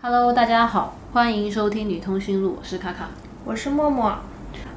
Hello，大家好，欢迎收听女通讯录，我是卡卡。我是默默，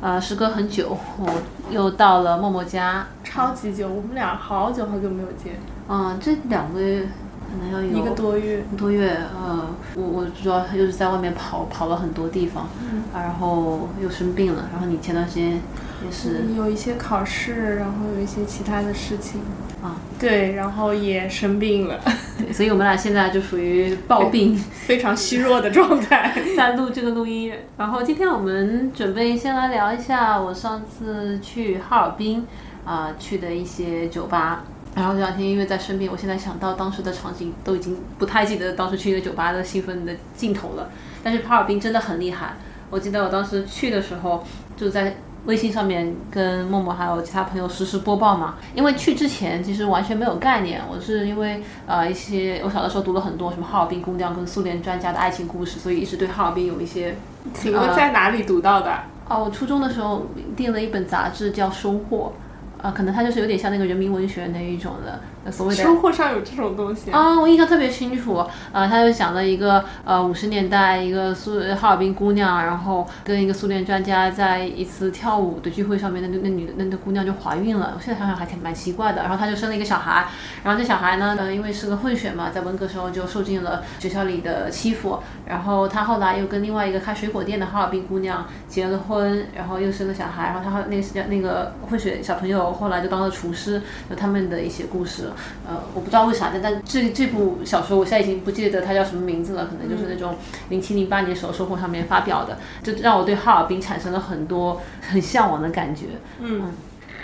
呃，时隔很久，我又到了默默家。超级久，我们俩好久好久没有见，嗯、这两个月可能要有一个多月。多月。呃，我我主要又是在外面跑，跑了很多地方，嗯然后又生病了。然后你前段时间也是有一些考试，然后有一些其他的事情。啊，对，然后也生病了，对，所以我们俩现在就属于暴病。非常虚弱的状态。在录这个录音。然后今天我们准备先来聊一下我上次去哈尔滨啊、去的一些酒吧。然后这两天因为在生病，我现在想到当时的场景都已经不太记得当时去一个酒吧的兴奋的镜头了。但是哈尔滨真的很厉害，我记得我当时去的时候就在。微信上面跟默默还有其他朋友实时播报嘛，因为去之前其实完全没有概念，我是因为呃一些我小的时候读了很多什么哈尔滨姑娘跟苏联专家的爱情故事，所以一直对哈尔滨有一些请问在哪里读到的？哦，我初中的时候订了一本杂志叫《收获》，啊、可能它就是有点像那个人民文学那一种的，呃所谓的生活上有这种东西？啊，我印象特别清楚，呃，他就讲了一个呃五十年代一个苏哈尔滨姑娘，然后跟一个苏联专家在一次跳舞的聚会上面，那那女的那那姑娘就怀孕了，我现在想想还挺蛮奇怪的，然后她就生了一个小孩，然后这小孩呢，呃，因为是个混血嘛，在文革时候就受尽了学校里的欺负，然后他后来又跟另外一个开水果店的哈尔滨姑娘结了婚，然后又生了小孩，然后他那个那个混血小朋友后来就当了厨师，有他们的一些故事，呃，我不知道为啥，但但这这部小说我现在已经不记得它叫什么名字了，可能就是那种零七零八年时候收获上面发表的，就让我对哈尔滨产生了很多 很向往的感觉。嗯，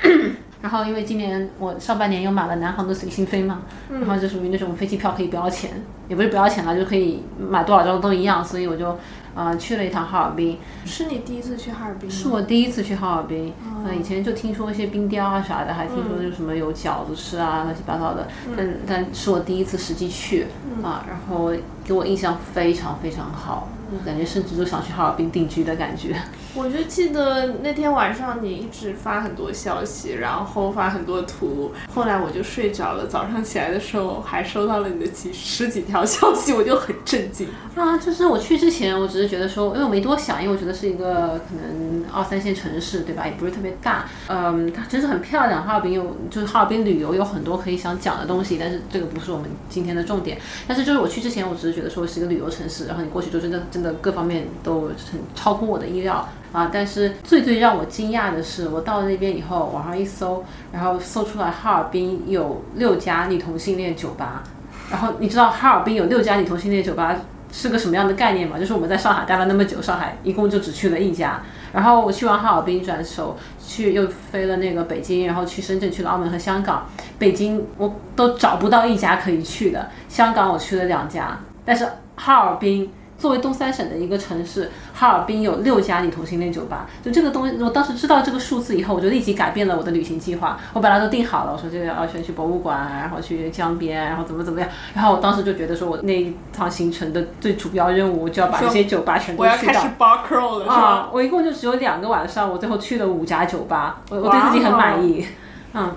然后因为今年我上半年又买了南航的随心飞嘛，然后就属于那种飞机票可以不要钱，也不是不要钱了，就可以买多少张都一样，所以我就呃去了一趟哈尔滨。是你第一次去哈尔滨吗？是我第一次去哈尔滨，呃，以前就听说一些冰雕啊啥的，还听说就什么有饺子吃啊，乱七八糟的，但但是我第一次实际去啊，然后给我印象非常非常好，就感觉甚至都想去哈尔滨定居的感觉。我就记得那天晚上你一直发很多消息，然后发很多图，后来我就睡着了。早上起来的时候还收到了你的几十几条消息，我就很震惊。啊，就是我去之前，我只是觉得说，因为我没多想，因为我觉得是一个可能二三线城市，对吧？也不是特别大。嗯，它真是很漂亮。哈尔滨有，就是哈尔滨旅游有很多可以想讲的东西，但是这个不是我们今天的重点。但是就是我去之前，我只是觉得说是一个旅游城市，然后你过去就真的真的各方面都很超乎我的意料。啊！但是最最让我惊讶的是，我到了那边以后，网上一搜，然后搜出来哈尔滨有六家女同性恋酒吧。然后你知道哈尔滨有六家女同性恋酒吧是个什么样的概念吗？就是我们在上海待了那么久，上海一共就只去了一家。然后我去完哈尔滨转手去又飞了那个北京，然后去深圳、去了澳门和香港。北京我都找不到一家可以去的，香港我去了两家，但是哈尔滨。作为东三省的一个城市，哈尔滨有六家女同性恋酒吧。就这个东西，我当时知道这个数字以后，我就立即改变了我的旅行计划。我本来都定好了，我说这个要先去博物馆，然后去江边，然后怎么怎么样。然后我当时就觉得说，我那一趟行程的最主要任务，我就要把这些酒吧全都去到我要开始。bar crawl 了，是吧？啊，我一共就只有两个晚上，我最后去了五家酒吧，我我对自己很满意。嗯，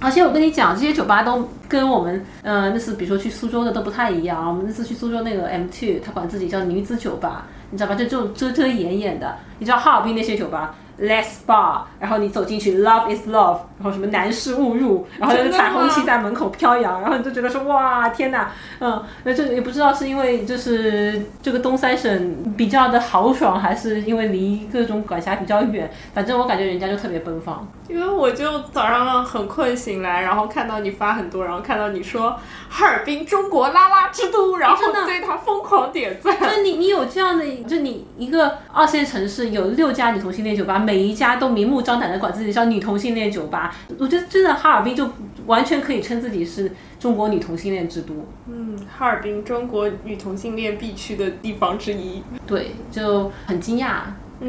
而且我跟你讲，这些酒吧都跟我们呃那次比如说去苏州的都不太一样。我们那次去苏州那个 M Two，他管自己叫女子酒吧，你知道吧？就这种遮遮掩掩的。你知道哈尔滨那些酒吧，Less Bar，然后你走进去，Love is Love，然后什么男士误入，然后就是彩虹旗在门口飘扬，然后你就觉得说哇天哪，嗯，那这也不知道是因为就是这个东三省比较的豪爽，还是因为离各种管辖比较远，反正我感觉人家就特别奔放。因为我就早上很困醒来，然后看到你发很多，然后看到你说哈尔滨中国拉拉之都，然后对他疯狂点赞。就你你有这样的，就你一个二线城市有六家女同性恋酒吧，每一家都明目张胆的管自己叫女同性恋酒吧，我觉得真的哈尔滨就完全可以称自己是中国女同性恋之都。嗯，哈尔滨中国女同性恋必去的地方之一。对，就很惊讶。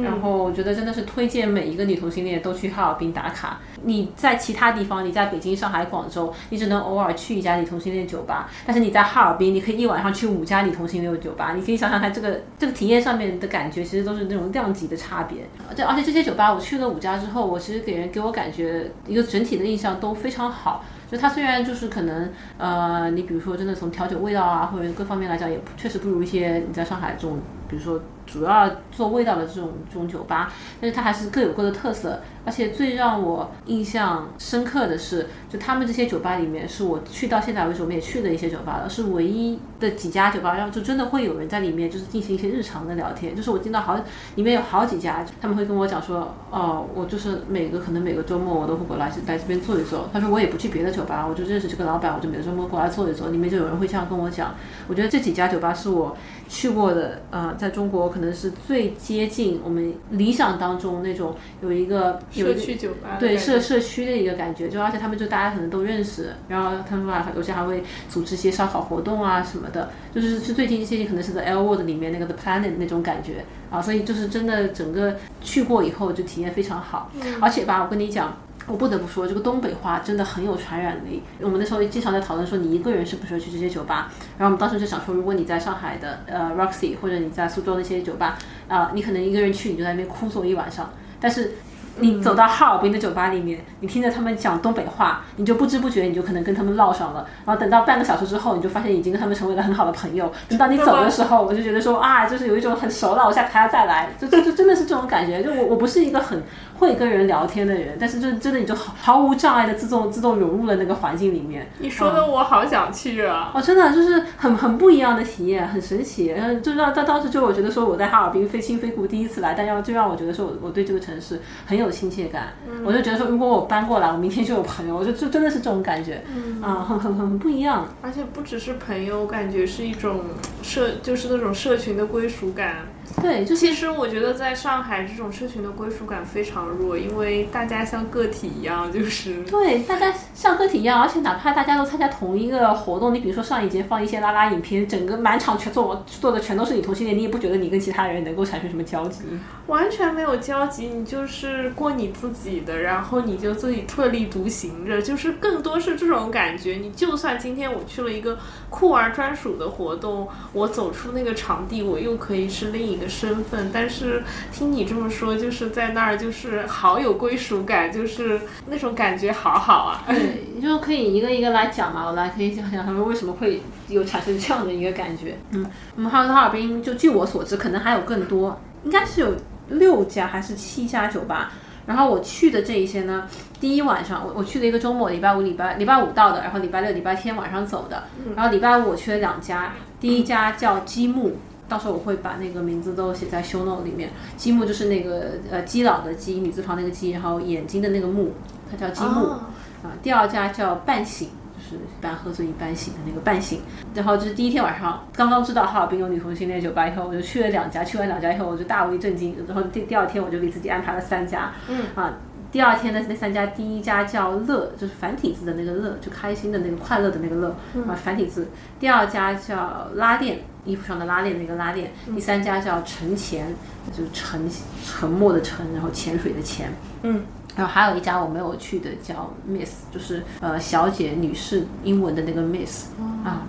然后我觉得真的是推荐每一个女同性恋都去哈尔滨打卡。你在其他地方，你在北京、上海、广州，你只能偶尔去一家女同性恋酒吧。但是你在哈尔滨，你可以一晚上去五家女同性恋酒吧。你可以想想看，这个这个体验上面的感觉，其实都是那种量级的差别。这而且这些酒吧我去了五家之后，我其实给人给我感觉一个整体的印象都非常好。就它虽然就是可能呃，你比如说真的从调酒味道啊或者各方面来讲，也确实不如一些你在上海这种，比如说主要做味道的这种这种酒吧，但是它还是各有各的特色。而且最让我印象深刻的是，就他们这些酒吧里面，是我去到现在为止我们也去的一些酒吧了，是唯一的几家酒吧，然后就真的会有人在里面就是进行一些日常的聊天。就是我进到好里面有好几家，他们会跟我讲说，哦，我就是每个可能每个周末我都会过来来这边坐一坐。他说我也不去别的酒吧，我就认识这个老板，我就每个周末过来坐一坐。里面就有人会这样跟我讲。我觉得这几家酒吧是我去过的，呃，在中国可能是最接近我们理想当中那种有一个。社区酒吧对社社区的一个感觉，就而且他们就大家可能都认识，然后他们啊有些还会组织一些烧烤活动啊什么的，就是是最近接近可能是在 L World 里面那个 The Planet 那种感觉啊，所以就是真的整个去过以后就体验非常好，而且吧，我跟你讲，我不得不说这个东北话真的很有传染力。我们那时候经常在讨论说，你一个人是不是去这些酒吧？然后我们当时就想说，如果你在上海的呃 Roxy 或者你在苏州那些酒吧啊，你可能一个人去你就在那边哭坐一晚上，但是。你走到哈尔滨的酒吧里面，你听着他们讲东北话，你就不知不觉你就可能跟他们唠上了。然后等到半个小时之后，你就发现已经跟他们成为了很好的朋友。等到你走的时候，我就觉得说啊，就是有一种很熟了，我下次还要再来，就就就真的是这种感觉。就我我不是一个很会跟人聊天的人，但是就真的你就毫毫无障碍的自动自动融入了那个环境里面。你说的我好想去啊！哦，真的就是很很不一样的体验，很神奇。嗯就让当当时就我觉得说我在哈尔滨非亲非故第一次来，但要就让我觉得说我我对这个城市很有亲切感。我就觉得说，如果我搬过来，我明天就有朋友，我就就真的是这种感觉，啊，很很很不一样。而且不只是朋友，我感觉是一种社，就是那种社群的归属感。对，就其实我觉得在上海这种社群的归属感非常弱，因为大家像个体一样，就是对，大家像个体一样，而且哪怕大家都参加同一个活动，你比如说上一节放一些拉拉影片，整个满场全坐坐的全都是你同性恋，你也不觉得你跟其他人能够产生什么交集，完全没有交集，你就是过你自己的，然后你就自己特立独行着，就是更多是这种感觉。你就算今天我去了一个酷儿专属的活动，我走出那个场地，我又可以是另一。个身份，但是听你这么说，就是在那儿就是好有归属感，就是那种感觉好好啊。对，就可以一个一个来讲嘛，我来可以讲讲他们为什么会有产生这样的一个感觉。嗯，我们哈哈尔滨就据我所知，可能还有更多，应该是有六家还是七家酒吧。然后我去的这一些呢，第一晚上我我去了一个周末，礼拜五礼拜礼拜五到的，然后礼拜六礼拜天晚上走的。然后礼拜五我去了两家，第一家叫积木。到时候我会把那个名字都写在 show note 里面。积木就是那个呃基佬的基，女字旁那个基，然后眼睛的那个木，它叫积木。啊，第二家叫半醒，就是一般喝醉一般醒的那个半醒。然后就是第一天晚上刚刚知道哈尔滨有女同性恋酒吧以后，我就去了两家。去完两家以后，我就大为震惊。然后第第二天我就给自己安排了三家。嗯。啊，第二天的那三家，第一家叫乐，就是繁体字的那个乐，就开心的那个快乐的那个乐啊，繁体字。第二家叫拉链。衣服上的拉链那个拉链，第三家叫沉潜，就是沉沉默的沉，然后潜水的潜。嗯。然后还有一家我没有去的叫 Miss，就是呃小姐、女士英文的那个 Miss 啊。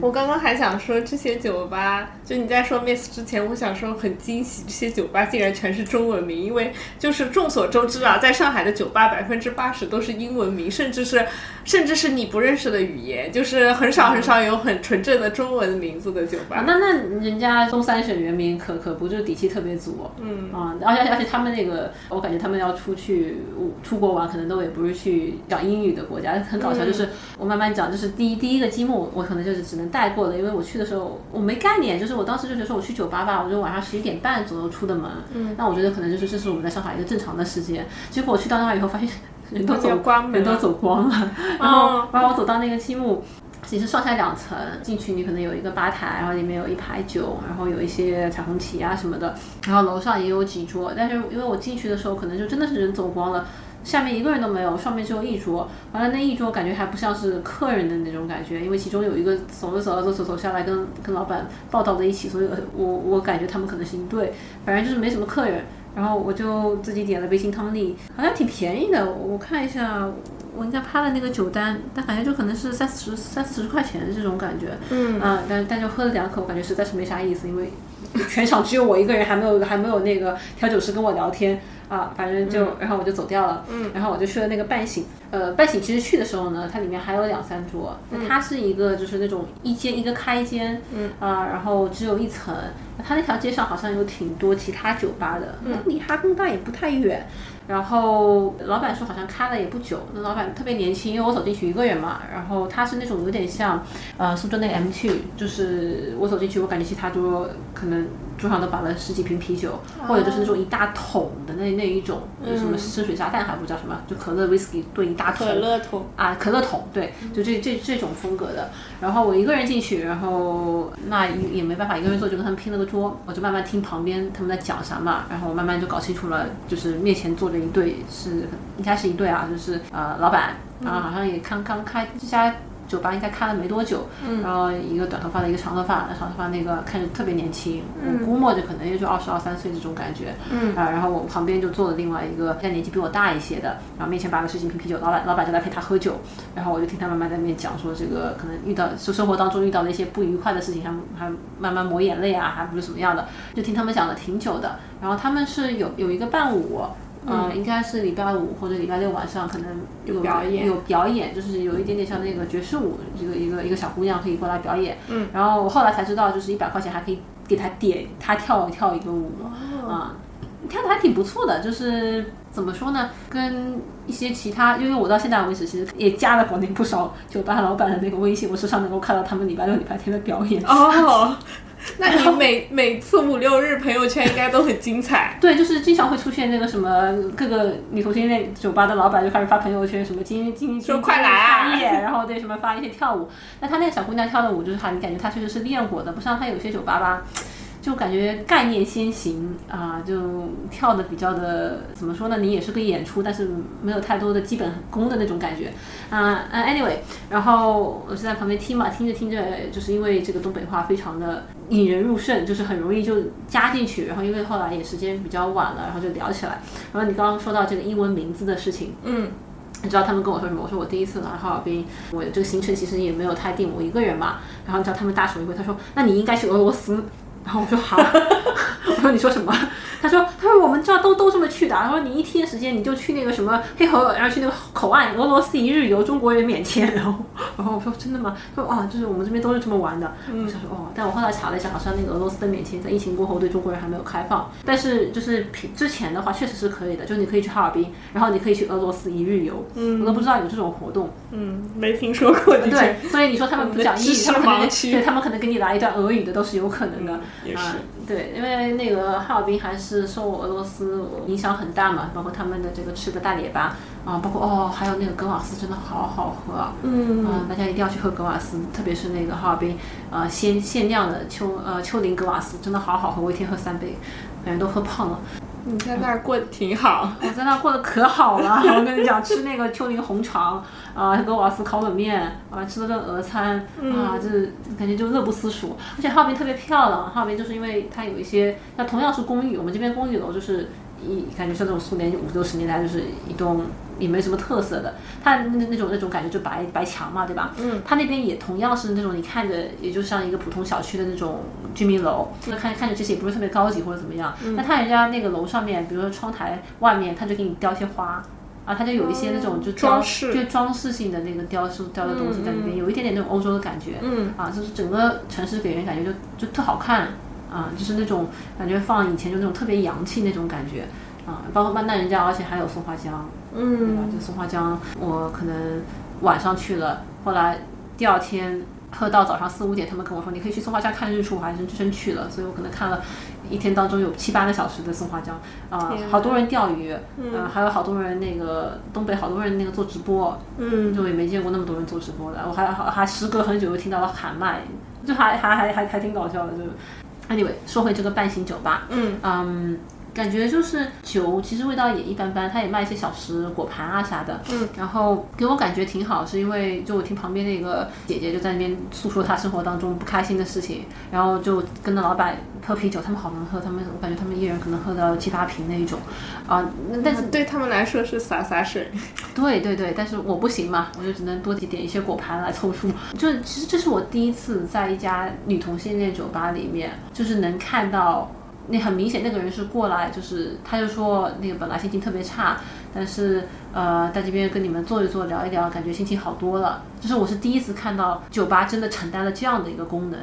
我刚刚还想说这些酒吧，就你在说 Miss 之前，我想说很惊喜，这些酒吧竟然全是中文名，因为就是众所周知啊，在上海的酒吧百分之八十都是英文名，甚至是甚至是你不认识的语言，就是很少很少有很纯正的中文名字的酒吧。那那人家东三省原名可可不就底气特别足？嗯啊，而且而且他们那个，我感觉他们要出去。出国玩可能都也不是去讲英语的国家，很搞笑。就是我慢慢讲，就是第一第一个积木，我可能就是只能带过的，因为我去的时候我没概念。就是我当时就觉得说我去酒吧吧，我就晚上十一点半左右出的门。嗯，那我觉得可能就是这是我们在上海一个正常的时间。结果我去到那儿以后，发现 人都走光，人都走光了。然后然后我走到那个积木。其实上下两层，进去你可能有一个吧台，然后里面有一排酒，然后有一些彩虹旗啊什么的，然后楼上也有几桌，但是因为我进去的时候可能就真的是人走光了，下面一个人都没有，上面只有一桌，完了那一桌感觉还不像是客人的那种感觉，因为其中有一个走着走着走走走下来跟跟老板报道在一起，所以我我感觉他们可能是一对，反正就是没什么客人，然后我就自己点了杯清汤力，好像挺便宜的，我看一下。我应该拍了那个酒单，但感觉就可能是三四十、三四十块钱这种感觉。嗯，啊，但但就喝了两口，我感觉实在是没啥意思，因为全场只有我一个人，还没有还没有那个调酒师跟我聊天啊，反正就然后我就走掉了。嗯，然后我就去了那个半醒，呃，半醒其实去的时候呢，它里面还有两三桌，那它是一个就是那种一间一个开间，嗯。啊，然后只有一层，它那条街上好像有挺多其他酒吧的，嗯，离哈工大也不太远。然后老板说好像开了也不久，那老板特别年轻，因为我走进去一个人嘛，然后他是那种有点像，呃，苏州那个 M Two，就是我走进去，我感觉其他桌可能桌上都摆了十几瓶啤酒，或者就是那种一大桶的那那一种，就什么深水炸弹还不知道什么，就可乐 whisky 兑一大桶，可乐桶啊，可乐桶，对，就这这这种风格的。然后我一个人进去，然后那也没办法，一个人坐就跟他们拼了个桌，我就慢慢听旁边他们在讲啥嘛，然后我慢慢就搞清楚了，就是面前坐着一对是应该是一对啊，就是呃老板，然后好像也刚刚开这家。酒吧应该开了没多久，然后一个短头发的，一个长头发，长头发那个看着特别年轻，我估摸着可能也就二十二三岁这种感觉，啊，然后我旁边就坐了另外一个，现在年纪比我大一些的，然后面前摆了十几瓶啤酒，老板老板就来陪他喝酒，然后我就听他慢慢在那边讲说这个可能遇到就生活当中遇到的一些不愉快的事情，还还慢慢抹眼泪啊，还不是什么样的，就听他们讲了挺久的，然后他们是有有一个伴舞。嗯，应该是礼拜五或者礼拜六晚上可能有表演，有表演，就是有一点点像那个爵士舞，一个一个一个小姑娘可以过来表演。嗯，然后我后来才知道，就是一百块钱还可以给她点，她跳跳一个舞，啊，跳的还挺不错的。就是怎么说呢，跟一些其他，因为我到现在为止其实也加了国内不少酒吧老板的那个微信，我时常能够看到他们礼拜六、礼拜天的表演。哦。那你每每次五六日朋友圈应该都很精彩。对，就是经常会出现那个什么各个女同性恋酒吧的老板就开始发朋友圈，什么今今说快来啊，然后对什么发一些跳舞。那他那个小姑娘跳的舞就是哈，你感觉她确实是练过的，不像他有些酒吧吧。就感觉概念先行啊，就跳的比较的怎么说呢？你也是个演出，但是没有太多的基本功的那种感觉啊。嗯，anyway，然后我是在旁边听嘛，听着听着，就是因为这个东北话非常的引人入胜，就是很容易就加进去。然后因为后来也时间比较晚了，然后就聊起来。然后你刚刚说到这个英文名字的事情，嗯，你知道他们跟我说什么？我说我第一次来哈尔滨，我这个行程其实也没有太定，我一个人嘛。然后你知道他们大手一挥，他说：“那你应该去俄罗斯。”然后我说好，我说你说什么？他说他说我们这都都这么去的。他说你一天时间你就去那个什么黑河，然后去那个口岸，俄罗斯一日游，中国人免签。然后然后我说真的吗？他说啊，就是我们这边都是这么玩的。我想说哦，但我后来查了一下，好像那个俄罗斯的免签在疫情过后对中国人还没有开放。但是就是之前的话确实是可以的，就是你可以去哈尔滨，然后你可以去俄罗斯一日游。嗯，我都不知道有这种活动。嗯，没听说过。对，所以你说他们不讲 英语，他们可能对他们可能给你来一段俄语的都是有可能的。也是。对，因为那个哈尔滨还是受俄罗斯影响很大嘛，包括他们的这个吃的大列巴啊，包括哦，还有那个格瓦斯真的好好喝，嗯，啊，大家一定要去喝格瓦斯，特别是那个哈尔滨呃限限量的秋呃秋林格瓦斯，真的好好喝，我一天喝三杯，感觉都喝胖了。你在那儿过得挺好，我在那儿过得可好了。我跟你讲，吃那个秋林红肠，啊，格瓦斯烤冷面，啊，吃了顿俄餐，啊，就是感觉就乐不思蜀。而且哈尔滨特别漂亮，哈尔滨就是因为它有一些，那同样是公寓，我们这边公寓楼就是一感觉像那种苏联五六十年代就是一栋。也没什么特色的，它那那种那种感觉就白白墙嘛，对吧？嗯，它那边也同样是那种你看着也就像一个普通小区的那种居民楼，那看看着其实也不是特别高级或者怎么样。那它人家那个楼上面，比如说窗台外面，它就给你雕一些花，啊，它就有一些那种就装饰，就装饰性的那个雕塑雕的东西在里边，有一点点那种欧洲的感觉。嗯，啊，就是整个城市给人感觉就就特好看，啊，就是那种感觉放以前就那种特别洋气那种感觉。啊，包括曼丹人家，而且还有松花江，嗯，对吧？就松花江，我可能晚上去了，后来第二天喝到早上四五点，他们跟我说你可以去松花江看日出，我还真真去了，所以我可能看了一天当中有七八个小时的松花江，啊，好多人钓鱼，嗯，还有好多人那个东北好多人那个做直播，嗯，就也没见过那么多人做直播的，我还还时隔很久又听到了喊麦，就还还还还还挺搞笑的，就，anyway 说回这个半醒酒吧，嗯。嗯。感觉就是酒，其实味道也一般般。他也卖一些小吃、果盘啊啥的。嗯。然后给我感觉挺好，是因为就我听旁边那个姐姐就在那边诉说她生活当中不开心的事情，然后就跟着老板喝啤酒，他们好能喝，他们我感觉他们一人可能喝到七八瓶那一种，啊，但是对他们来说是洒洒水。对对对，但是我不行嘛，我就只能多点一些果盘来凑数。就其实这是我第一次在一家女同性恋酒吧里面，就是能看到。那很明显，那个人是过来，就是他就说那个本来心情特别差，但是呃，在这边跟你们坐一坐，聊一聊，感觉心情好多了。就是我是第一次看到酒吧真的承担了这样的一个功能。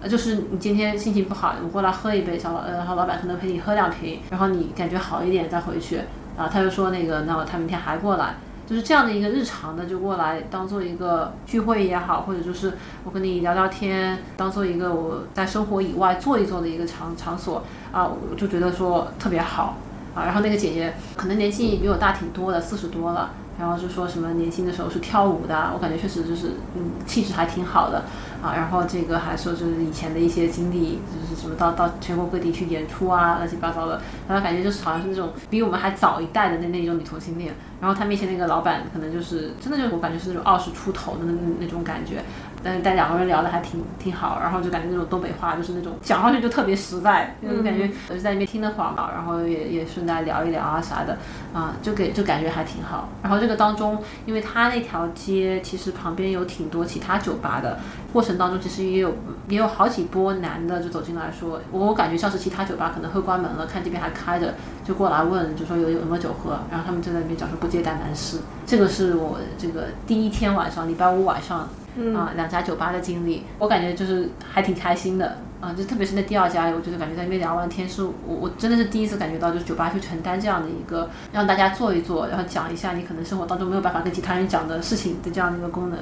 呃，就是你今天心情不好，我过来喝一杯，小老呃，然后老板可能陪你喝两瓶，然后你感觉好一点再回去，啊，他就说那个，那他明天还过来，就是这样的一个日常的就过来当做一个聚会也好，或者就是我跟你聊聊天，当做一个我在生活以外坐一坐的一个场场所啊，我就觉得说特别好啊。然后那个姐姐可能年纪比我大挺多的，四十多了，然后就说什么年轻的时候是跳舞的，我感觉确实就是嗯气质还挺好的。啊，然后这个还说就是以前的一些经历，就是什么到到全国各地去演出啊，乱七八糟的，然后感觉就是好像是那种比我们还早一代的那那种女同性恋。然后他面前那个老板可能就是真的就是我感觉是那种二十出头的那那种感觉，但是但两个人聊的还挺挺好，然后就感觉那种东北话就是那种讲上去就特别实在，就感觉我就在那边听的慌嘛，然后也也顺带聊一聊啊啥的，啊就给就感觉还挺好。然后这个当中，因为他那条街其实旁边有挺多其他酒吧的，过程当中其实也有也有好几波男的就走进来说，我感觉像是其他酒吧可能会关门了，看这边还开着，就过来问，就说有有什么酒喝，然后他们就在那边讲说不接待男士。这个是我这个第一天晚上，礼拜五晚上啊两家酒吧的经历，我感觉就是还挺开心的啊，就特别是那第二家，我就是感觉在那边聊完天，是我我真的是第一次感觉到，就是酒吧去承担这样的一个让大家坐一坐，然后讲一下你可能生活当中没有办法跟其他人讲的事情的这样的一个功能。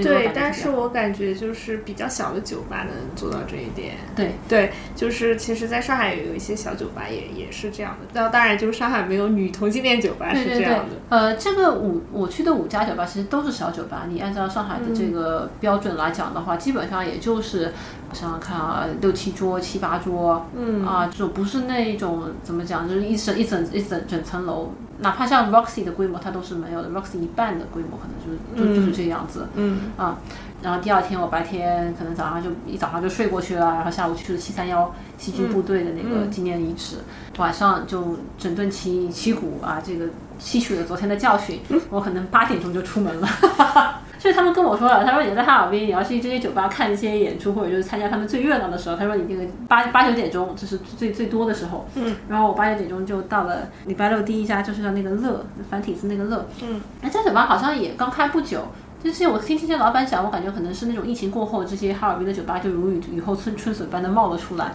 对，但是我感觉就是比较小的酒吧能做到这一点。对对，就是其实在上海也有一些小酒吧，也也是这样的。那当然，就是上海没有女同性恋酒吧是这样的。呃，这个五我去的五家酒吧其实都是小酒吧。你按照上海的这个标准来讲的话，基本上也就是我想想看啊，六七桌、七八桌，嗯啊，就不是那一种怎么讲，就是一整一整一整整层楼。哪怕像 Roxy 的规模，它都是没有的。Roxy 一半的规模可能就是就就是这样子。嗯啊，然后第二天我白天可能早上就一早上就睡过去了，然后下午去了七三幺西军部队的那个纪念遗址，晚上就整顿旗旗鼓啊，这个吸取了昨天的教训，我可能八点钟就出门了。所以他们跟我说了，他说你在哈尔滨，你要去这些酒吧看一些演出，或者就是参加他们最热闹的时候，他说你这个八八九点钟这是最最多的时候。嗯。然后我八九点钟就到了礼拜六第一家，就是叫那个乐繁体字那个乐。嗯。那家酒吧好像也刚开不久，就是我听这些老板讲，我感觉可能是那种疫情过后，这些哈尔滨的酒吧就如雨雨后春春笋般的冒了出来。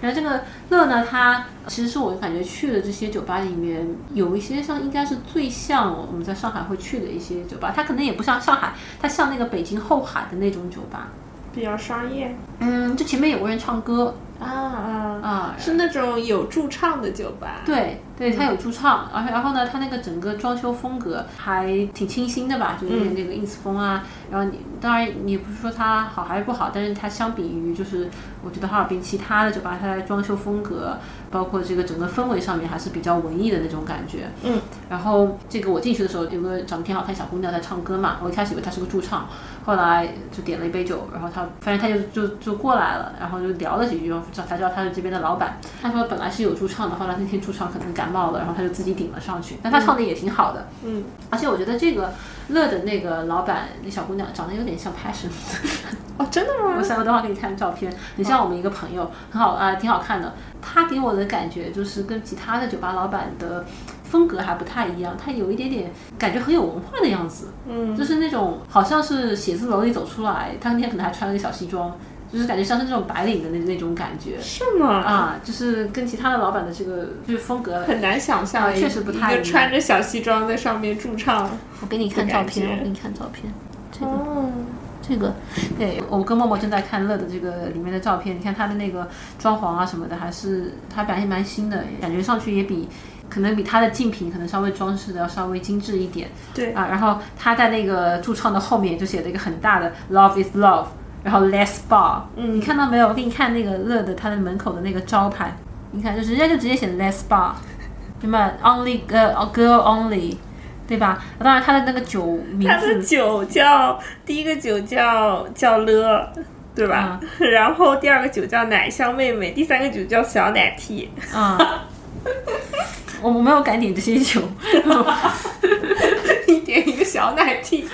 然后这个乐呢，它其实是我感觉去的这些酒吧里面有一些像应该是最像我们在上海会去的一些酒吧，它可能也不像上海，它像那个北京后海的那种酒吧，比较商业。嗯，就前面有个人唱歌啊啊啊，是那种有驻唱的酒吧。对对，它有驻唱，而且然后呢，它那个整个装修风格还挺清新的吧，就有点那个 ins 风啊。然后你当然你不是说它好还是不好，但是它相比于就是我觉得哈尔滨其他的酒吧，它的装修风格，包括这个整个氛围上面还是比较文艺的那种感觉。嗯，然后这个我进去的时候有个长得挺好看小姑娘在唱歌嘛，我一开始以为她是个驻唱，后来就点了一杯酒，然后她反正她就就就过来了，然后就聊了几句，才知道他是这边的老板。他说本来是有驻唱的，后来那天驻唱可能感冒了，然后他就自己顶了上去，但他唱的也挺好的。嗯，而且我觉得这个乐的那个老板那小姑娘长得有点像 Passion。哦，真的吗？我想我等会给你看照片，很像我们一个朋友，很好啊，挺好看的。他给我的感觉就是跟其他的酒吧老板的风格还不太一样，他有一点点感觉很有文化的样子，嗯，就是那种好像是写字楼里走出来，他那天可能还穿了个小西装，就是感觉像是那种白领的那那种感觉。是吗？啊，就是跟其他的老板的这个就是风格很难想象，确实不太一个穿着小西装在上面驻唱。我给你看照片，我给你看照片，这个。哦这个，对我跟默默正在看乐的这个里面的照片，你看他的那个装潢啊什么的，还是他表现蛮新的，感觉上去也比可能比他的竞品可能稍微装饰的要稍微精致一点。对啊，然后他在那个驻唱的后面就写了一个很大的 Love is Love，然后 Less Bar，嗯，你看到没有？我给你看那个乐的他的门口的那个招牌，你看，就人家就直接写 Less Bar，什么 Only 呃 Girl Only。对吧？当然，他的那个酒名字，他的酒叫第一个酒叫叫了，对吧？然后第二个酒叫奶香妹妹，第三个酒叫小奶 T。啊，我我没有敢点这些酒，个小奶弟，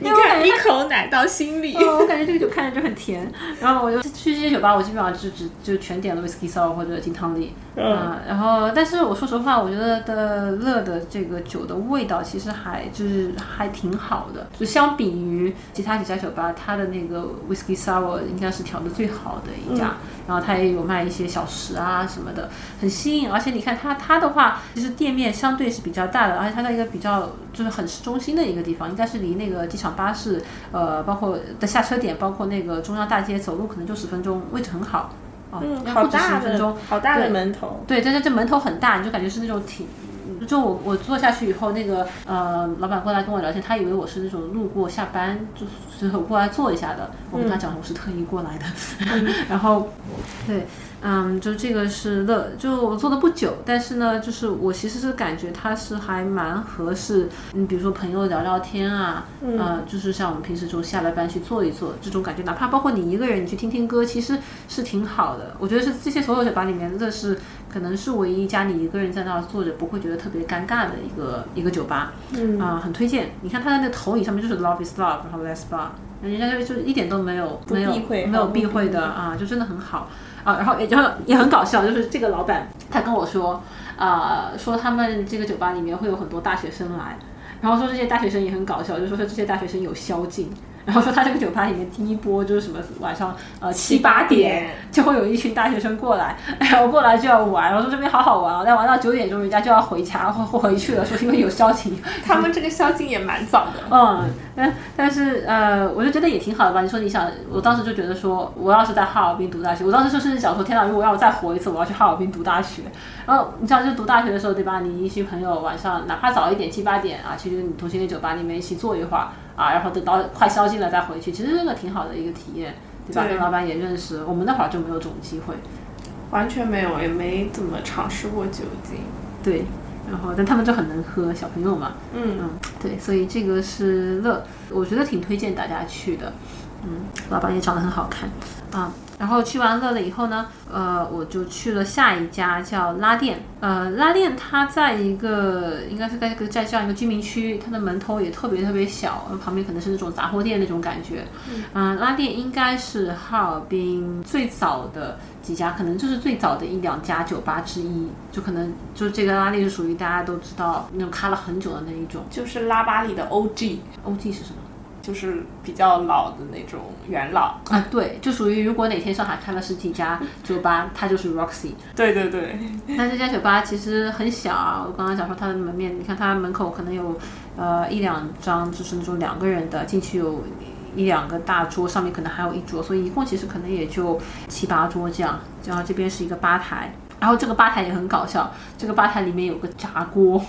你看一口奶到心里。哦我感觉这个酒看着就很甜，然后我就去这些酒吧，我基本上就只就全点了 whisky sour 或者金汤力，嗯、然后但是我说实话，我觉得的乐的这个酒的味道其实还就是还挺好的，就相比于其他几家酒吧，它的那个 whisky sour 应该是调的最好的一家，然后它也有卖一些小食啊什么的，很吸引，而且你看它它的话，其实店面相对是比较大的，而且它在一个比较就是很市中心的一个地方，应该是离那个机场巴士呃包括的下车点，包括那个中央大街走路可能就十分钟，位置很好。哦，嗯，好大好大的门头。对，但是这门头很大，你就感觉是那种挺。就我我坐下去以后，那个呃老板过来跟我聊天，他以为我是那种路过下班，就是我过来坐一下的。我跟他讲我是特意过来的，然后对，嗯，就这个是乐，就我做的不久，但是呢，就是我其实是感觉它是还蛮合适，你，比如说朋友聊聊天啊，嗯、呃，就是像我们平时就下了班去坐一坐这种感觉，哪怕包括你一个人你去听听歌，其实是挺好的。我觉得是这些所有酒吧里面，乐是可能是唯一一家你一个人在那儿坐着不会觉得特别尴尬的一个一个酒吧，嗯啊、很推荐。你看它的那投影上面就是 Love is Love，然后 Let's Bar。人家就就一点都没有没有没有避讳的啊，就真的很好啊。然后也就也很搞笑，就是这个老板他跟我说，啊，说他们这个酒吧里面会有很多大学生来，然后说这些大学生也很搞笑，就说这些大学生有宵禁。然后说他这个酒吧里面第一波就是什么晚上呃七八点就会有一群大学生过来，然后过来就要玩，然后说这边好好玩哦，但玩到九点钟人家就要回家或或回去了，说因为有宵禁。他们这个宵禁也蛮早的。嗯，但但是呃，我就觉得也挺好的吧。你说你想，我当时就觉得说，我要是在哈尔滨读大学，我当时就甚至想说，天哪，如果让我再活一次，我要去哈尔滨读大学。然后你知道，就读大学的时候，对吧？你一群朋友晚上哪怕早一点七八点啊，去你同学的酒吧里面一起坐一会儿啊，然后等到快宵禁了再回去，其实这个挺好的一个体验，对吧？对跟老板也认识，我们那会儿就没有这种机会。完全没有，也没怎么尝试过酒精。对，然后但他们就很能喝，小朋友嘛，嗯嗯，对，所以这个是乐，我觉得挺推荐大家去的。嗯，老板也长得很好看啊。然后去完乐了以后呢，呃，我就去了下一家叫拉店。呃，拉店它在一个应该是在一个在这样一个居民区，它的门头也特别特别小，旁边可能是那种杂货店那种感觉。嗯、拉店应该是哈尔滨最早的几家，可能就是最早的一两家酒吧之一。就可能就这个拉店是属于大家都知道那种开了很久的那一种。就是拉巴里的 OG，OG 是什么？就是比较老的那种元老。啊，对，就属于如果哪天上海开了十几家酒吧，它就是 Roxy。对对对，那这家酒吧其实很小啊，我刚刚讲说它的门面，你看它门口可能有呃一两张，就是那种两个人的，进去有一两个大桌，上面可能还有一桌，所以一共其实可能也就七八桌这样。然后这边是一个吧台，然后这个吧台也很搞笑，这个吧台里面有个炸锅。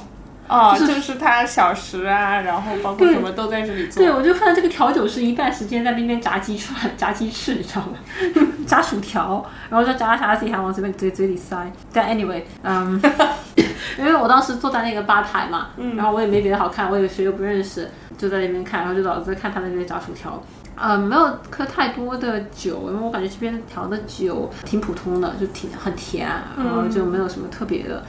哦，就是他小食啊，然后包括什么都在这里做。对，我就看到这个调酒师一半时间在那边炸鸡串、炸鸡翅，你知道吗？炸薯条，然后就炸炸自己还往嘴边嘴嘴里塞。但 anyway，嗯，因为我当时坐在那个吧台嘛，然后我也没别的好看，我也谁又不认识，就在那边看，然后就老在看他那边炸薯条。呃，没有喝太多的酒，因为我感觉这边调的酒挺普通的，就挺很甜，然后就没有什么特别的。嗯，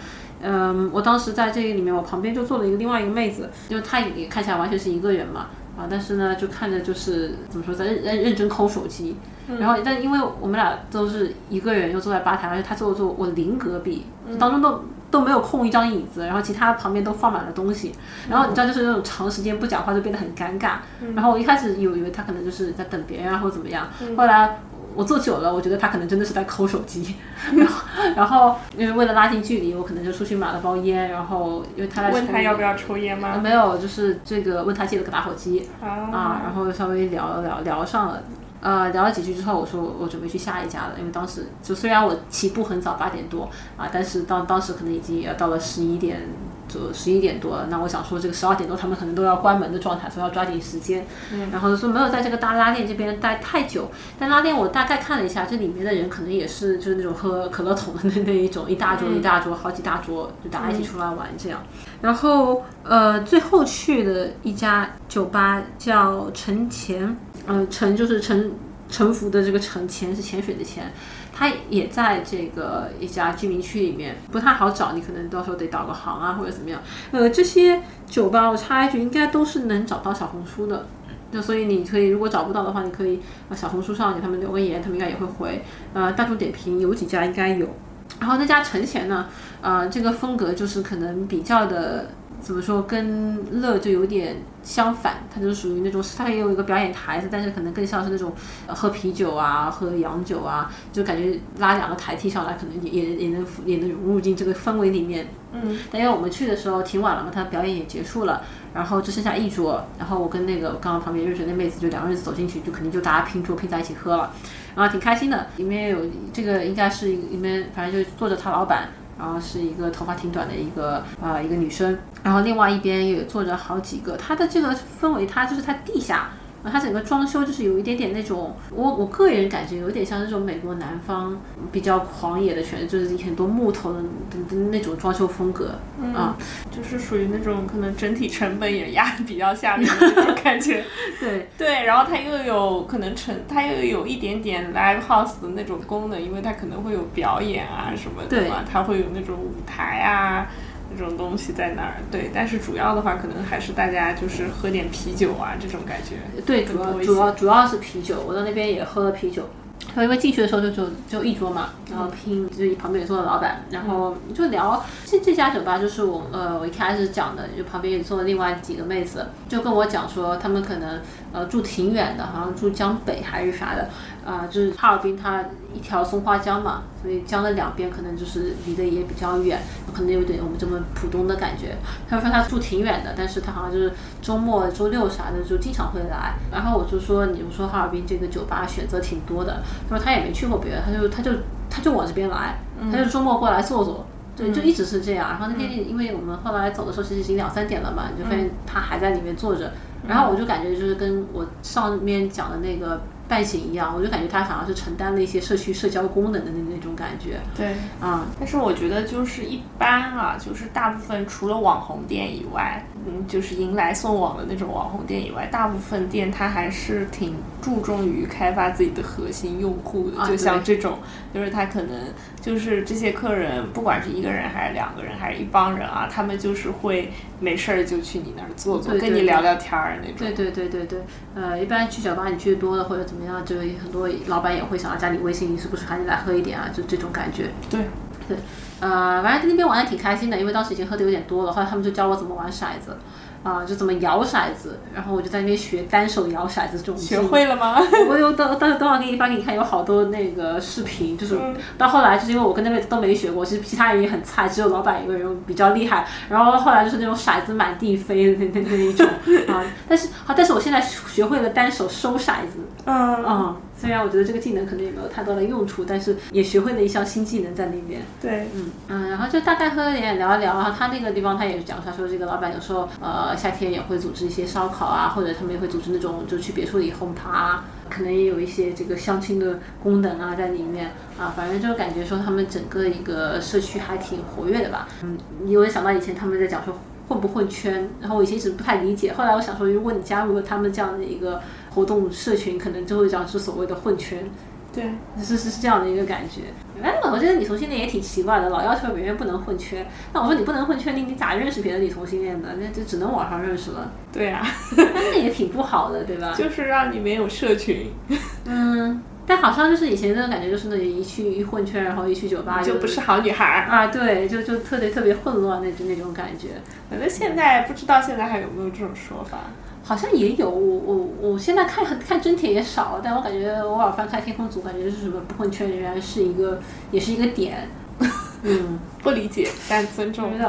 我当时在这个里面，我旁边就坐了一个另外一个妹子，因为她也看起来完全是一个人嘛，啊，但是呢，就看着就是怎么说，在认认认真抠手机，然后但因为我们俩都是一个人，又坐在吧台，而且她坐坐我邻隔壁，当中都都没有空一张椅子，然后其他旁边都放满了东西，然后你知道就是那种长时间不讲话就变得很尴尬，然后我一开始以为以为她可能就是在等别人啊或者怎么样，后来。我坐久了，我觉得他可能真的是在抠手机，然后，然后因为为了拉近距离，我可能就出去买了包烟，然后因为他在问他要不要抽烟吗？没有，就是这个问他借了个打火机啊，啊，然后稍微聊了聊聊上了。呃，聊了几句之后，我说我准备去下一家了，因为当时就虽然我起步很早八点多啊，但是当当时可能已经要到了十一点左十一点多了，那我想说这个十二点多他们可能都要关门的状态，所以要抓紧时间。然后说没有在这个大拉链这边待太久，但拉链我大概看了一下，这里面的人可能也是就是那种喝可乐桶的那那一种，一大桌一大桌，好几大桌，就大家一起出来玩这样。然后呃，最后去的一家酒吧叫陈前，呃，陈就是沉沉浮的这个沉，潜是潜水的潜。它也在这个一家居民区里面，不太好找，你可能到时候得导个航啊或者怎么样。呃，这些酒吧我插一句，应该都是能找到小红书的。就所以你可以，如果找不到的话，你可以啊小红书上给他们留个言，他们应该也会回。呃，大众点评有几家应该有。然后那家陈前呢，呃，这个风格就是可能比较的。怎么说，跟乐就有点相反，它就属于那种，它也有一个表演台子，但是可能更像是那种喝啤酒啊、喝洋酒啊，就感觉拉两个台梯上来，可能也也也能也能融入进这个氛围里面。嗯，但因为我们去的时候挺晚了嘛，他表演也结束了，然后就剩下一桌，然后我跟那个刚刚旁边认识那妹子就两个人走进去，就肯定就大家拼桌拼在一起喝了，然后挺开心的。里面有这个应该是里面反正就坐着他老板。然后是一个头发挺短的一个呃一个女生，然后另外一边也坐着好几个。它的这个氛围，它就是它地下。它整个装修就是有一点点那种，我我个人感觉有点像那种美国南方比较狂野的全，就是很多木头的的那种装修风格啊，就是属于那种可能整体成本也压的比较下面的那种感觉。对 对，然后它又有可能成，它又有一点点 live house 的那种功能，因为它可能会有表演啊什么的嘛，它会有那种舞台啊。这种东西在那儿？对，但是主要的话，可能还是大家就是喝点啤酒啊，这种感觉。对，主要主要主要是啤酒。我在那边也喝了啤酒。因为进去的时候就就就一桌嘛，然后拼就是旁边也坐了老板，然后就聊这这家酒吧就是我呃我一开始讲的，就旁边也坐了另外几个妹子，就跟我讲说他们可能呃住挺远的，好像住江北还是啥的。啊，就是哈尔滨，它一条松花江嘛，所以江的两边可能就是离得也比较远，可能有点我们这么浦东的感觉。他说他住挺远的，但是他好像就是周末、周六啥的就经常会来。然后我就说，你说哈尔滨这个酒吧选择挺多的，他说他也没去过别的，他就他就他就往这边来，他就周末过来坐坐，对，就一直是这样。然后那天因为我们后来走的时候其实已经两三点了嘛，你就发现他还在里面坐着，然后我就感觉就是跟我上面讲的那个。半醒一样，我就感觉他好像是承担了一些社区社交功能的那那种感觉。对，啊，但是我觉得就是一般啊，就是大部分除了网红店以外，嗯，就是迎来送往的那种网红店以外，大部分店它还是挺注重于开发自己的核心用户的。就像这种，就是他可能就是这些客人，不管是一个人还是两个人，还是一帮人啊，他们就是会没事儿就去你那儿坐坐，跟你聊聊天儿那种。对对对对对，呃，一般去酒吧你去的多了或者怎么。怎么样？就很多老板也会想要加你微信，你是不是喊你来喝一点啊？就这种感觉。对，对，呃，反正在那边玩的挺开心的，因为当时已经喝的有点多了，后来他们就教我怎么玩骰子。啊，就怎么摇骰子，然后我就在那边学单手摇骰子这种。学会了吗？我有等等等会给你发给你看，有好多那个视频，就是到后来就是因为我跟那妹子都没学过，其实其他人也很菜，只有老板一个人比较厉害。然后后来就是那种骰子满地飞的那那那一种 啊，但是好，但是我现在学会了单手收骰子。嗯嗯。虽然我觉得这个技能可能也没有太多的用处，但是也学会了一项新技能在那边。对，嗯嗯，然后就大概喝了点聊一聊，然后他那个地方他也是讲，他说这个老板有时候呃夏天也会组织一些烧烤啊，或者他们也会组织那种就去别墅里轰趴，可能也有一些这个相亲的功能啊在里面啊，反正就感觉说他们整个一个社区还挺活跃的吧。嗯，因为想到以前他们在讲说混不混圈，然后我以前一直不太理解，后来我想说如果你加入了他们这样的一个。活动社群可能就会讲是所谓的混圈，对，是是是这样的一个感觉。哎，我觉得女同性恋也挺奇怪的，老要求别人不能混圈。那我说你不能混圈，你你咋认识别的女同性恋的？那就只能网上认识了。对啊，那也挺不好的，对吧？就是让你没有社群。嗯，但好像就是以前那种感觉，就是那一去一混圈，然后一去酒吧就不是好女孩啊。对，就就特别特别混乱那就那种感觉。反正现在不知道现在还有没有这种说法。好像也有，我我我现在看看真帖也少了，但我感觉偶尔翻开天空组，感觉是什么不混圈仍然是一个，也是一个点。嗯，不理解，但尊重。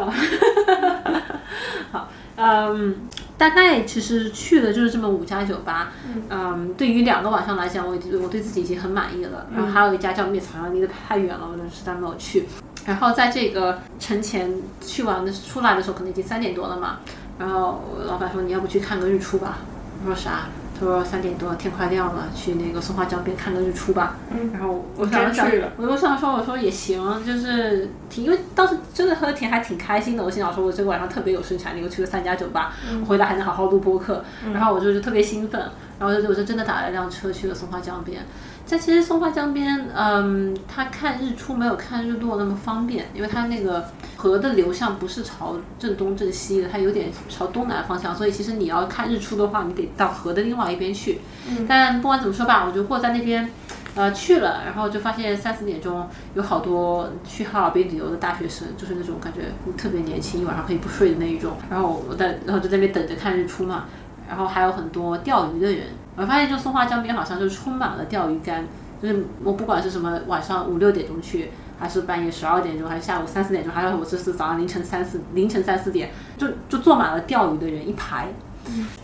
好，嗯，大概其实去的就是这么五家酒吧。嗯，对于两个晚上来讲，我我对自己已经很满意了。然后还有一家叫灭藏，离得太远了，我就实在没有去。然后在这个城前去完的出来的时候，可能已经三点多了嘛。然后老板说：“你要不去看个日出吧？”我说：“啥？”他说：“三点多，天快亮了，去那个松花江边看个日出吧。”嗯。然后我想想，我就想说：“我说也行，就是挺，因为当时真的喝的挺还挺开心的。我心想说，我这个晚上特别有生产力，我去了三家酒吧，回来还能好好录播客。然后我就是特别兴奋。然后就我就真的打了一辆车去了松花江边。在其实松花江边，嗯，它看日出没有看日落那么方便，因为它那个河的流向不是朝正东正西的，它有点朝东南方向，所以其实你要看日出的话，你得到河的另外一边去。嗯，但不管怎么说吧，我就过在那边。呃，去了，然后就发现三四点钟有好多去哈尔滨旅游的大学生，就是那种感觉特别年轻，一晚上可以不睡的那一种。然后我在，然后就在那边等着看日出嘛。然后还有很多钓鱼的人，我发现就松花江边好像就充满了钓鱼竿。就是我不管是什么晚上五六点钟去，还是半夜十二点钟，还是下午三四点钟，还是我这次早上凌晨三四凌晨三四点，就就坐满了钓鱼的人一排。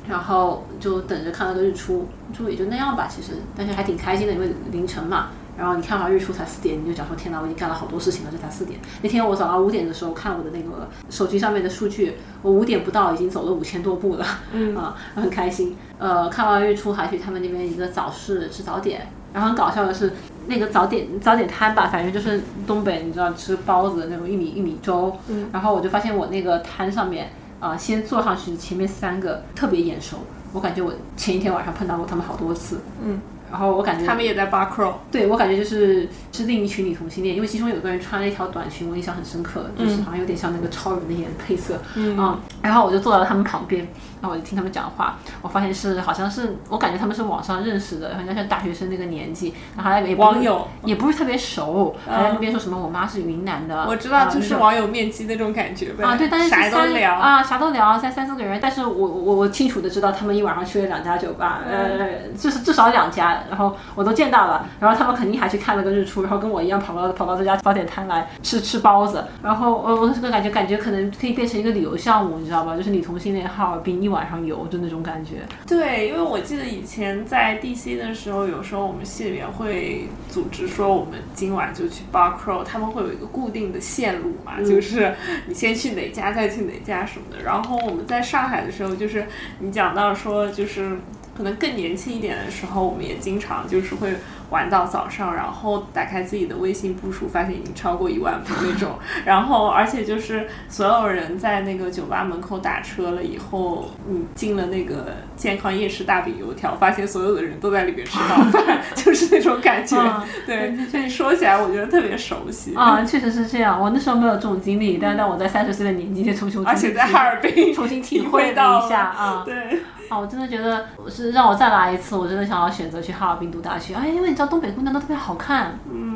然后就等着看那个日出，就也就那样吧，其实，但是还挺开心的，因为凌晨嘛。然后你看完日出才四点，你就讲说天哪，我已经干了好多事情了，这才四点。那天我早上五点的时候看我的那个手机上面的数据，我五点不到已经走了五千多步了，嗯 啊，很开心。呃，看完日出还去他们那边一个早市吃早点，然后很搞笑的是那个早点早点摊吧，反正就是东北你知道吃包子的那种玉米玉米粥，嗯，然后我就发现我那个摊上面。啊，先坐上去，前面三个特别眼熟，我感觉我前一天晚上碰到过他们好多次。嗯。然后我感觉他们也在 bar crawl，对我感觉就是是另一群女同性恋，因为其中有个人穿了一条短裙，我印象很深刻，就是好像有点像那个超人的颜配色，嗯，然后我就坐到了他们旁边，然后我就听他们讲话，我发现是好像是我感觉他们是网上认识的，好像像大学生那个年纪，然后也网友也不是特别熟，还在那边说什么我妈是云南的，我知道就是网友面基那种感觉呗，啊对，但是啥都聊啊啥都聊，三三四个人，但是我我我清楚的知道他们一晚上去了两家酒吧，呃，就是至少两家，然后我都。见到了，然后他们肯定还去看了个日出，然后跟我一样跑到跑到这家早点摊来吃吃包子，然后我我这个感觉感觉可能可以变成一个旅游项目，你知道吧？就是女同性恋哈尔滨一晚上游，的那种感觉。对，因为我记得以前在 DC 的时候，有时候我们系里面会组织说我们今晚就去 Bar Crow，他们会有一个固定的线路嘛，就是你先去哪家，再去哪家什么的。然后我们在上海的时候，就是你讲到说就是。可能更年轻一点的时候，我们也经常就是会玩到早上，然后打开自己的微信步数，发现已经超过一万步那种。然后，而且就是所有人在那个酒吧门口打车了以后，你进了那个健康夜市大饼油条，发现所有的人都在里面吃早饭，就是那种感觉。对，所以说起来，我觉得特别熟悉。啊，确实是这样。我那时候没有这种经历，但但我在三十岁的年纪就重新，而且在哈尔滨重新体会到一下啊。对。啊，我真的觉得是让我再来一次，我真的想要选择去哈尔滨读大学。哎，因为你知道东北姑娘都特别好看。嗯。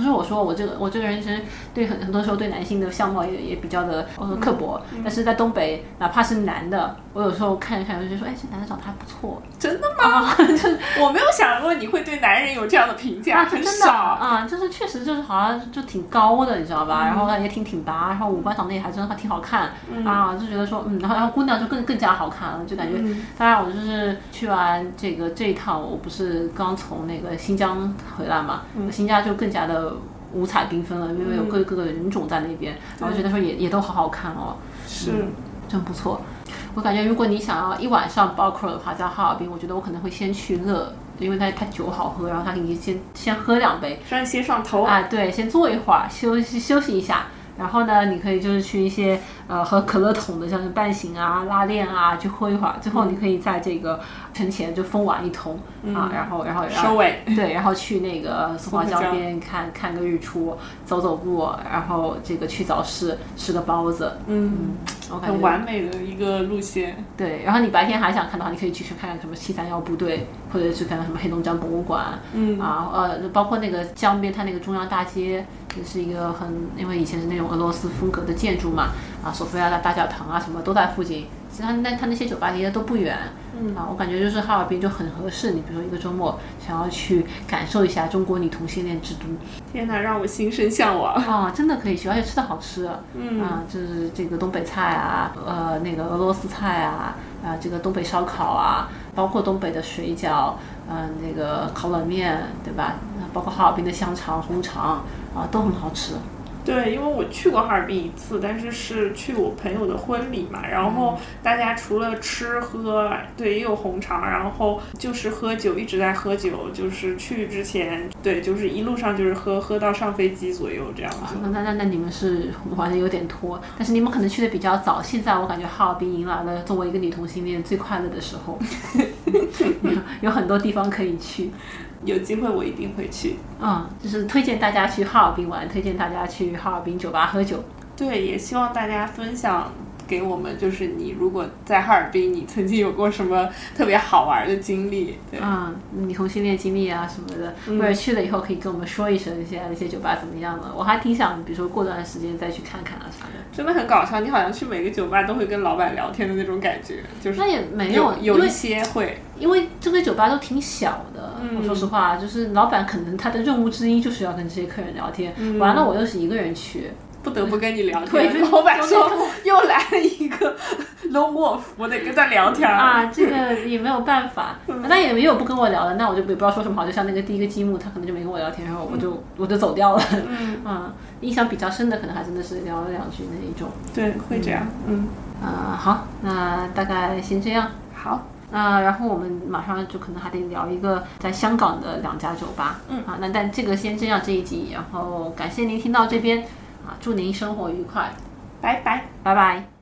不是我说我这个我这个人其实对很很多时候对男性的相貌也也比较的呃刻薄，但是在东北哪怕是男的，我有时候看一看就觉得说，哎，这男的长得还不错。真的吗？就是我没有想过你会对男人有这样的评价，很少啊，就是确实就是好像就挺高的，你知道吧？然后也挺挺拔，然后五官长得也还真的还挺好看啊，就觉得说嗯，然后然后姑娘就更更加好看了，就感觉。当然我就是去完这个这一趟，我不是刚从那个新疆回来嘛，新疆就更加的。五彩缤纷了，因为有各各个人种在那边，然后觉得说也也都好好看哦，是，真不错。我感觉如果你想要一晚上包括的话，在哈尔滨，我觉得我可能会先去乐，因为它它酒好喝，然后他给你先先喝两杯，先上头啊，对，先坐一会儿，休息休息一下。然后呢，你可以就是去一些呃喝可乐桶的，像是半醒啊、拉链啊，去喝一会儿。最后你可以在这个城前就疯玩一通啊，然后然后收尾。对，然后去那个松花江边看看个日出，走走步，然后这个去早市吃个包子。嗯，很完美的一个路线。对，然后你白天还想看的话，你可以去去看看什么七三幺部队，或者去看看什么黑龙江博物馆。嗯啊呃，包括那个江边它那个中央大街。也是一个很，因为以前是那种俄罗斯风格的建筑嘛，啊，索菲亚大教堂啊，什么都在附近。其实他那它那些酒吧离得都不远，嗯啊，我感觉就是哈尔滨就很合适。你比如说一个周末想要去感受一下中国女同性恋之都，天哪，让我心生向往啊！真的可以去，而且吃的好吃，嗯啊，就是这个东北菜啊，呃，那个俄罗斯菜啊，啊，这个东北烧烤啊，包括东北的水饺，嗯，那个烤冷面，对吧？包括哈尔滨的香肠、红肠。啊，都很好吃。对，因为我去过哈尔滨一次，但是是去我朋友的婚礼嘛。然后大家除了吃喝，对，也有红肠，然后就是喝酒，一直在喝酒。就是去之前，对，就是一路上就是喝，喝到上飞机左右这样子。那那那你们是玩的有点拖，但是你们可能去的比较早。现在我感觉哈尔滨迎来了作为一个女同性恋最快乐的时候，有有很多地方可以去。有机会我一定会去。嗯，就是推荐大家去哈尔滨玩，推荐大家去哈尔滨酒吧喝酒。对，也希望大家分享给我们，就是你如果在哈尔滨，你曾经有过什么特别好玩的经历？对，嗯，你同性恋经历啊什么的，或者去了以后可以跟我们说一声，现在那些酒吧怎么样了？我还挺想，比如说过段时间再去看看啊啥的。真的很搞笑，你好像去每个酒吧都会跟老板聊天的那种感觉，就是那也没有有一些会，因为这个酒吧都挺小的，嗯我说实话，就是老板可能他的任务之一就是要跟这些客人聊天，完了我又是一个人去，不得不跟你聊对天。老板说又来了一个 lone wolf，我得跟他聊天儿。啊，这个也没有办法，那也没有不跟我聊的，那我就也不知道说什么好。就像那个第一个积木，他可能就没跟我聊天，然后我就、我就走掉了。嗯 啊印象比较深的可能还真的是聊了两句那一种。对，会这样。嗯，啊、好，那大概先这样。好，那然后我们马上就可能还得聊一个在香港的两家酒吧。嗯，啊，那但这个先这样这一集，然后感谢您听到这边，啊，祝您生活愉快，拜拜。拜拜。